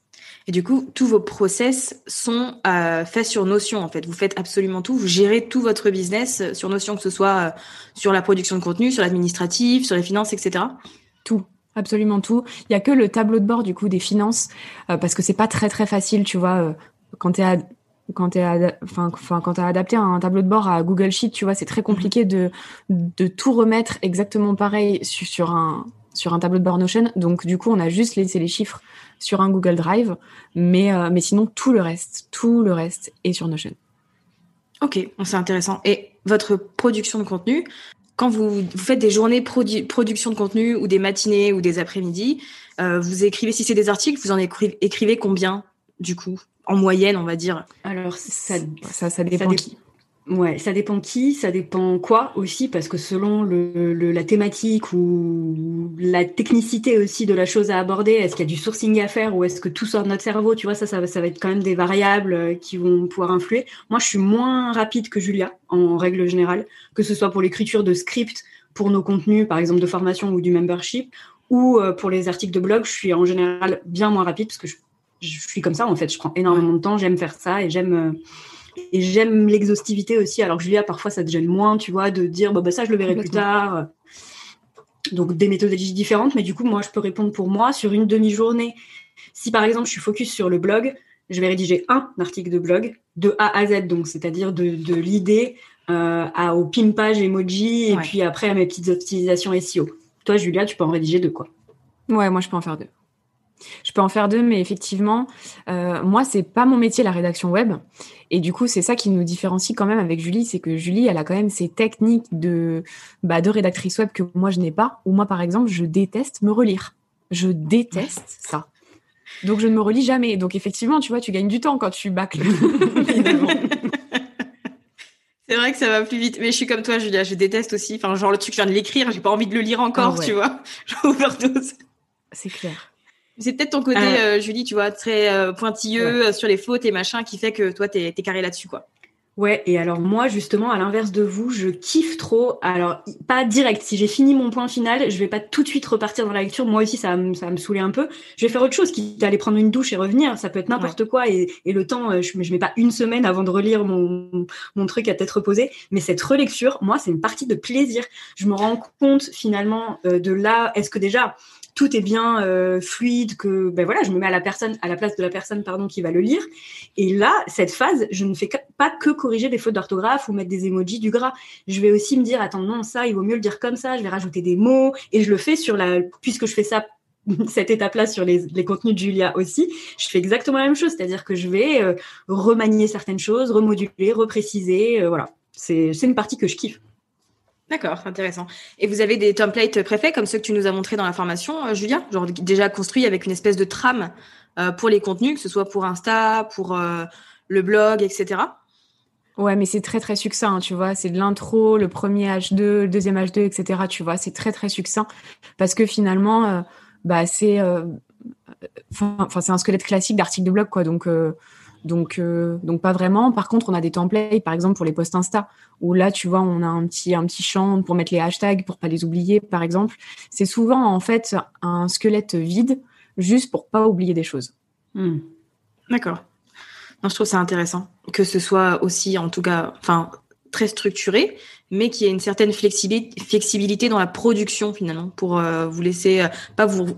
Et du coup, tous vos process sont faits sur Notion, en fait. Vous faites absolument tout. Vous gérez tout votre business sur Notion, que ce soit sur la production de contenu, sur l'administratif, sur les finances, etc. Tout absolument tout. Il y a que le tableau de bord du coup des finances euh, parce que c'est pas très très facile, tu vois, euh, quand tu quand tu quand as adapté un tableau de bord à Google Sheet, tu vois, c'est très compliqué de de tout remettre exactement pareil sur, un sur un tableau de bord Notion. Donc du coup, on a juste laissé les chiffres sur un Google Drive, mais euh, mais sinon tout le reste, tout le reste est sur Notion. Ok, c'est intéressant. Et votre production de contenu, quand vous, faites des journées production de contenu ou des matinées ou des après-midi, euh, vous écrivez, si c'est des articles, vous en écrivez, combien du coup? En moyenne, on va dire. Alors, ça, ça, ça dépend qui. Ouais, ça dépend qui, ça dépend quoi aussi, parce que selon le, la thématique ou la technicité aussi de la chose à aborder, est-ce qu'il y a du sourcing à faire ou est-ce que tout sort de notre cerveau, tu vois, ça, ça, ça va être quand même des variables euh, qui vont pouvoir influer. Moi, je suis moins rapide que Julia, en règle générale, que ce soit pour l'écriture de scripts pour nos contenus, par exemple de formation ou du membership, ou euh, pour les articles de blog, je suis en général bien moins rapide parce que je, je suis comme ça, en fait, je prends énormément de temps, j'aime faire ça et j'aime... Euh, et j'aime l'exhaustivité aussi. Alors Julia, parfois ça te gêne moins, tu vois, de dire bah, ça je le verrai plus tard. Donc des méthodologies différentes, mais du coup moi je peux répondre pour moi sur une demi-journée. Si par exemple je suis focus sur le blog, je vais rédiger un article de blog de A à Z, donc c'est-à-dire de, l'idée euh, au pimpage emoji et puis après à mes petites optimisations SEO. Toi Julia, tu peux en rédiger deux quoi? Ouais, moi je peux en faire deux. Je peux en faire deux, mais effectivement, euh, moi, c'est pas mon métier, la rédaction web. Et du coup, c'est ça qui nous différencie quand même avec Julie, c'est que Julie, elle a quand même ses techniques de, bah, de rédactrice web que moi, je n'ai pas. Ou moi, par exemple, je déteste me relire. Je déteste ça. Donc, je ne me relis jamais. Donc, effectivement, tu vois, tu gagnes du temps quand tu bâcles. C'est vrai que ça va plus vite. Mais je suis comme toi, Julia. Je déteste aussi. Enfin, genre, le truc, je viens de l'écrire. J'ai pas envie de le lire encore, ah tu vois. J'overdose. C'est clair. C'est peut-être ton côté, euh. Euh, Julie, tu vois, très euh, pointilleux sur les fautes et machin, qui fait que toi, t'es es carré là-dessus, quoi. Ouais, et alors moi, justement, à l'inverse de vous, je kiffe trop. Alors, pas direct. Si j'ai fini mon point final, je vais pas tout de suite repartir dans la lecture. Moi aussi, ça va me, ça me saouler un peu. Je vais faire autre chose, quitte à aller prendre une douche et revenir. Ça peut être n'importe quoi. Et, et, le temps, je, je mets pas une semaine avant de relire mon, mon truc à tête reposée. Mais cette relecture, moi, c'est une partie de plaisir. Je me rends compte finalement de là, est-ce que déjà tout est bien euh, fluide, que ben voilà, je me mets à la personne, à la place de la personne pardon qui va le lire. Et là, cette phase, je ne fais pas que corriger des fautes d'orthographe ou mettre des emojis du gras. Je vais aussi me dire attends non ça, il vaut mieux le dire comme ça. Je vais rajouter des mots et je le fais sur la puisque je fais ça cette étape-là sur les, contenus de Julia aussi, je fais exactement la même chose, c'est-à-dire que je vais euh, remanier certaines choses, remoduler, repréciser, euh, voilà. C'est une partie que je kiffe. D'accord, intéressant. Et vous avez des templates préfets comme ceux que tu nous as montrés dans la formation, euh, Julia Genre déjà construits avec une espèce de trame euh, pour les contenus, que ce soit pour Insta, pour euh, le blog, etc. Ouais, mais c'est très très succinct, tu vois. C'est de l'intro, le premier H2, le deuxième H2, etc. Tu vois, c'est très très succinct parce que finalement, bah c'est, enfin c'est un squelette classique d'article de blog, quoi. Donc Donc, donc pas vraiment. Par contre, on a des templates, par exemple pour les posts Insta, où là, tu vois, on a un petit un petit champ pour mettre les hashtags pour pas les oublier, par exemple. C'est souvent en fait un squelette vide, juste pour pas oublier des choses. Hmm. D'accord. Non, je trouve ça intéressant que ce soit aussi, en tout cas, enfin, très structuré, mais qui ait une certaine flexibilité, dans la production finalement, pour euh, vous laisser euh, pas vous,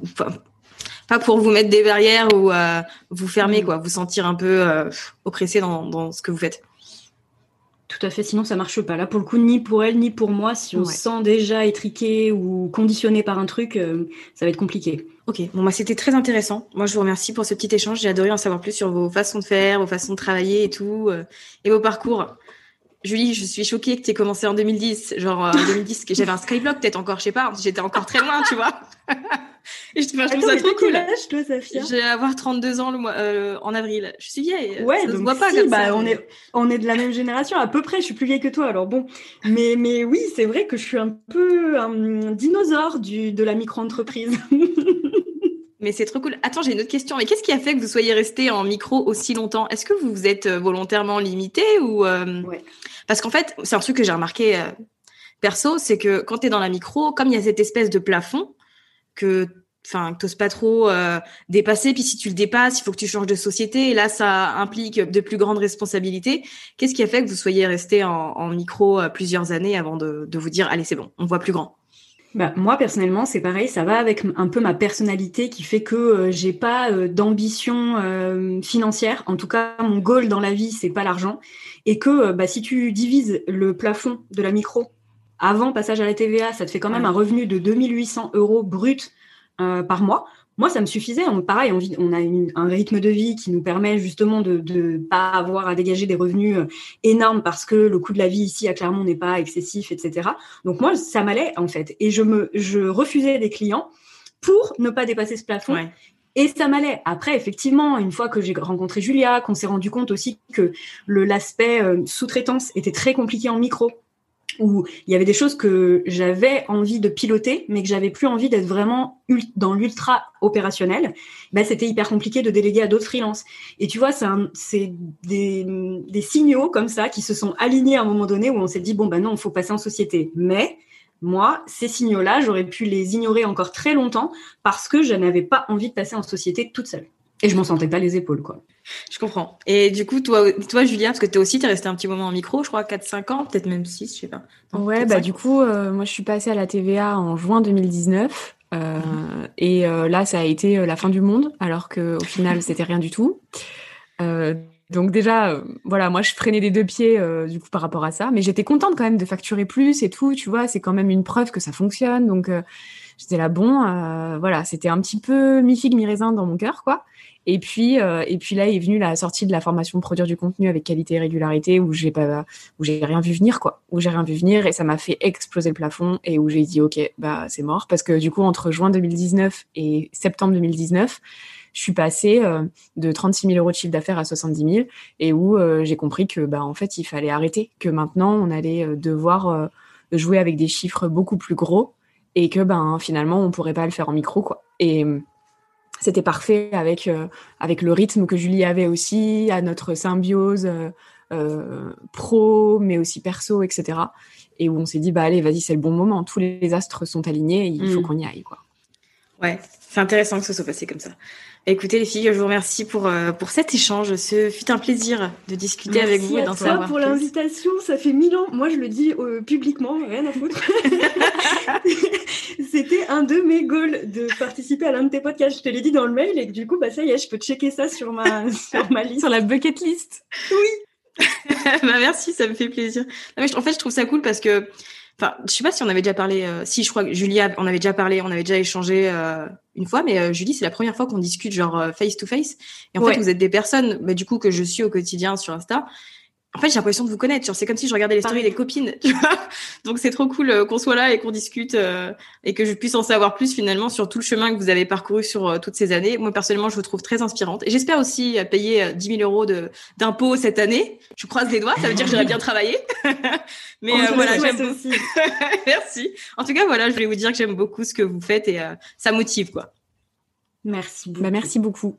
pas pour vous mettre des barrières ou euh, vous fermer, mm. quoi, vous sentir un peu oppressé dans, dans ce que vous faites. Tout à fait, sinon ça marche pas. Là, pour le coup, ni pour elle, ni pour moi, si on se sent déjà étriqué ou conditionné par un truc, ça va être compliqué. Ok, bon bah c'était très intéressant. Moi je vous remercie pour ce petit échange. J'ai adoré en savoir plus sur vos façons de faire, vos façons de travailler et tout, euh, et vos parcours. Julie, je suis choquée que tu aies commencé en 2010. Genre euh, en 2010, que j'avais un skyblock peut-être encore, je sais pas. J'étais encore très loin, tu vois. Et je, trouve ça trop cool. Âge, toi, Safia je vais avoir 32 ans le mois, euh, en avril. Je suis vieille. Ouais, ça donc se voit pas comme bah, ça. On est, on est de la même génération, à peu près. Je suis plus vieille que toi, alors bon. Mais, mais oui, c'est vrai que je suis un peu un dinosaure du, de la micro-entreprise. Mais c'est trop cool. Attends, j'ai une autre question. Mais qu'est-ce qui a fait que vous soyez resté en micro aussi longtemps? Est-ce que vous vous êtes euh, volontairement limité ou euh, Parce qu'en fait, c'est un truc que j'ai remarqué euh, perso, c'est que quand tu es dans la micro, comme il y a cette espèce de plafond que enfin t'oses pas trop dépasser. Puis si tu le dépasses il faut que tu changes de société. Et là ça implique de plus grandes responsabilités. Qu'est-ce qui a fait que vous soyez resté en, micro plusieurs années avant de, de vous dire allez c'est bon on voit plus grand? Bah, moi personnellement, c'est pareil, ça va avec un peu ma personnalité qui fait que euh, j'ai pas euh, d'ambition euh, financière. En tout cas, mon goal dans la vie, c'est pas l'argent, et que bah, si tu divises le plafond de la micro avant passage à la TVA, ça te fait quand même un revenu de 2800 euros brut par mois. Moi, ça me suffisait. On, pareil, on, a un rythme de vie qui nous permet justement de ne pas avoir à dégager des revenus euh, énormes parce que le coût de la vie ici à Clermont n'est pas excessif, etc. Donc moi, ça m'allait en fait. Et je, me, je refusais des clients pour ne pas dépasser ce plafond. Et ça m'allait. Après, effectivement, une fois que j'ai rencontré Julia, qu'on s'est rendu compte aussi que l'aspect euh, sous-traitance était très compliqué en micro où il y avait des choses que j'avais envie de piloter, mais que j'avais plus envie d'être vraiment dans l'ultra opérationnel, ben c'était hyper compliqué de déléguer à d'autres freelances. Et tu vois, c'est des, des, signaux comme ça qui se sont alignés à un moment donné où on s'est dit, bon, ben non, il faut passer en société. Mais moi, ces signaux-là, j'aurais pu les ignorer encore très longtemps parce que je n'avais pas envie de passer en société toute seule. Et je m'en sentais pas les épaules, quoi. Je comprends. Et du coup, toi, toi Julien, parce que toi aussi, tu es resté un petit moment en micro, je crois, 4-5 ans, peut-être même 6, je sais pas. ouais, bah du coup, euh, moi, je suis passée à la TVA en juin 2019. Euh, mhm. Et euh, là, ça a été la fin du monde, alors qu'au final, c'était rien du tout. donc déjà, voilà, moi, je freinais des deux pieds du coup par rapport à ça. Mais j'étais contente quand même de facturer plus et tout, tu vois, c'est quand même une preuve que ça fonctionne. Donc j'étais là, bon, voilà, c'était un petit peu mi-figue, mi-raisin dans mon cœur, quoi. Et puis, euh, et puis là est venue la sortie de la formation produire du contenu avec qualité et régularité où j'ai pas, où j'ai rien vu venir quoi, où j'ai rien vu venir et ça m'a fait exploser le plafond et où j'ai dit ok bah c'est mort parce que du coup entre juin 2019 et septembre 2019 je suis passée euh, de 36 000 euros de chiffre d'affaires à 70 000 et où euh, j'ai compris que bah en fait il fallait arrêter, que maintenant on allait devoir jouer avec des chiffres beaucoup plus gros et que ben finalement on pourrait pas le faire en micro quoi. Et c'était parfait avec, euh, avec le rythme que Julie avait aussi, à notre symbiose euh, euh, pro, mais aussi perso, etc. Et où on s'est dit, bah allez, vas-y, c'est le bon moment. Tous les astres sont alignés, il faut mm. qu'on y aille. Quoi. Ouais, c'est intéressant que ce soit passé comme ça. Écoutez les filles, je vous remercie pour, euh, pour cet échange. Ce fut un plaisir de discuter avec vous et d'en savoir pour l'invitation. Ça fait mille ans. Moi, je le dis euh, publiquement, rien à foutre. C'était un de mes goals de participer à l'un de tes podcasts. Je te l'ai dit dans le mail et du coup, bah, ça y est, je peux checker ça sur ma, sur ma liste. sur la bucket list. Oui. bah, merci, ça me fait plaisir. en fait, je trouve ça cool parce que Enfin, je sais pas si on avait déjà parlé. Euh, si, je crois que Julie, on avait déjà parlé, on avait déjà échangé euh, une fois, mais euh, Julie, c'est la première fois qu'on discute genre face to face. Et en fait, vous êtes des personnes, bah, du coup, que je suis au quotidien sur Insta en fait, j'ai l'impression de vous connaître. C'est comme si je regardais les stories des copines. Tu vois Donc, c'est trop cool euh, qu'on soit là et qu'on discute euh, et que je puisse en savoir plus finalement sur tout le chemin que vous avez parcouru sur euh, toutes ces années. Moi, personnellement, je vous trouve très inspirante. Et j'espère aussi payer 10 000 euros d'impôts cette année. Je croise les doigts. Ça veut dire que j'aurais bien travaillé. Mais voilà, j'aime aussi. Merci. En tout cas, voilà, je voulais vous dire que j'aime beaucoup ce que vous faites et ça motive, quoi. Merci beaucoup. Bah, merci beaucoup.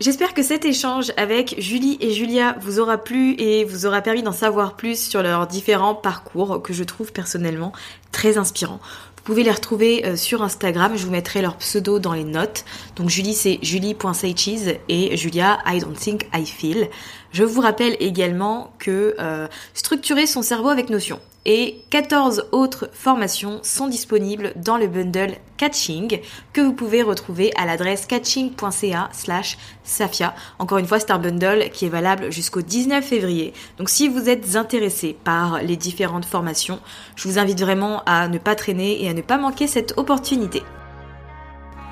J'espère que cet échange avec Julie et Julia vous aura plu et vous aura permis d'en savoir plus sur leurs différents parcours que je trouve personnellement très inspirants. Vous pouvez les retrouver euh, sur Instagram, je vous mettrai leur pseudo dans les notes. Donc Julie c'est julie.saycheese et Julia I don't think I feel. Je vous rappelle également que euh, structurer son cerveau avec Notion et 14 autres formations sont disponibles dans le bundle Catching que vous pouvez retrouver à l'adresse catching.ca slash Safia. Encore une fois, c'est un bundle qui est valable jusqu'au 19 février. Donc si vous êtes intéressé par les différentes formations, je vous invite vraiment à ne pas traîner et à ne pas manquer cette opportunité.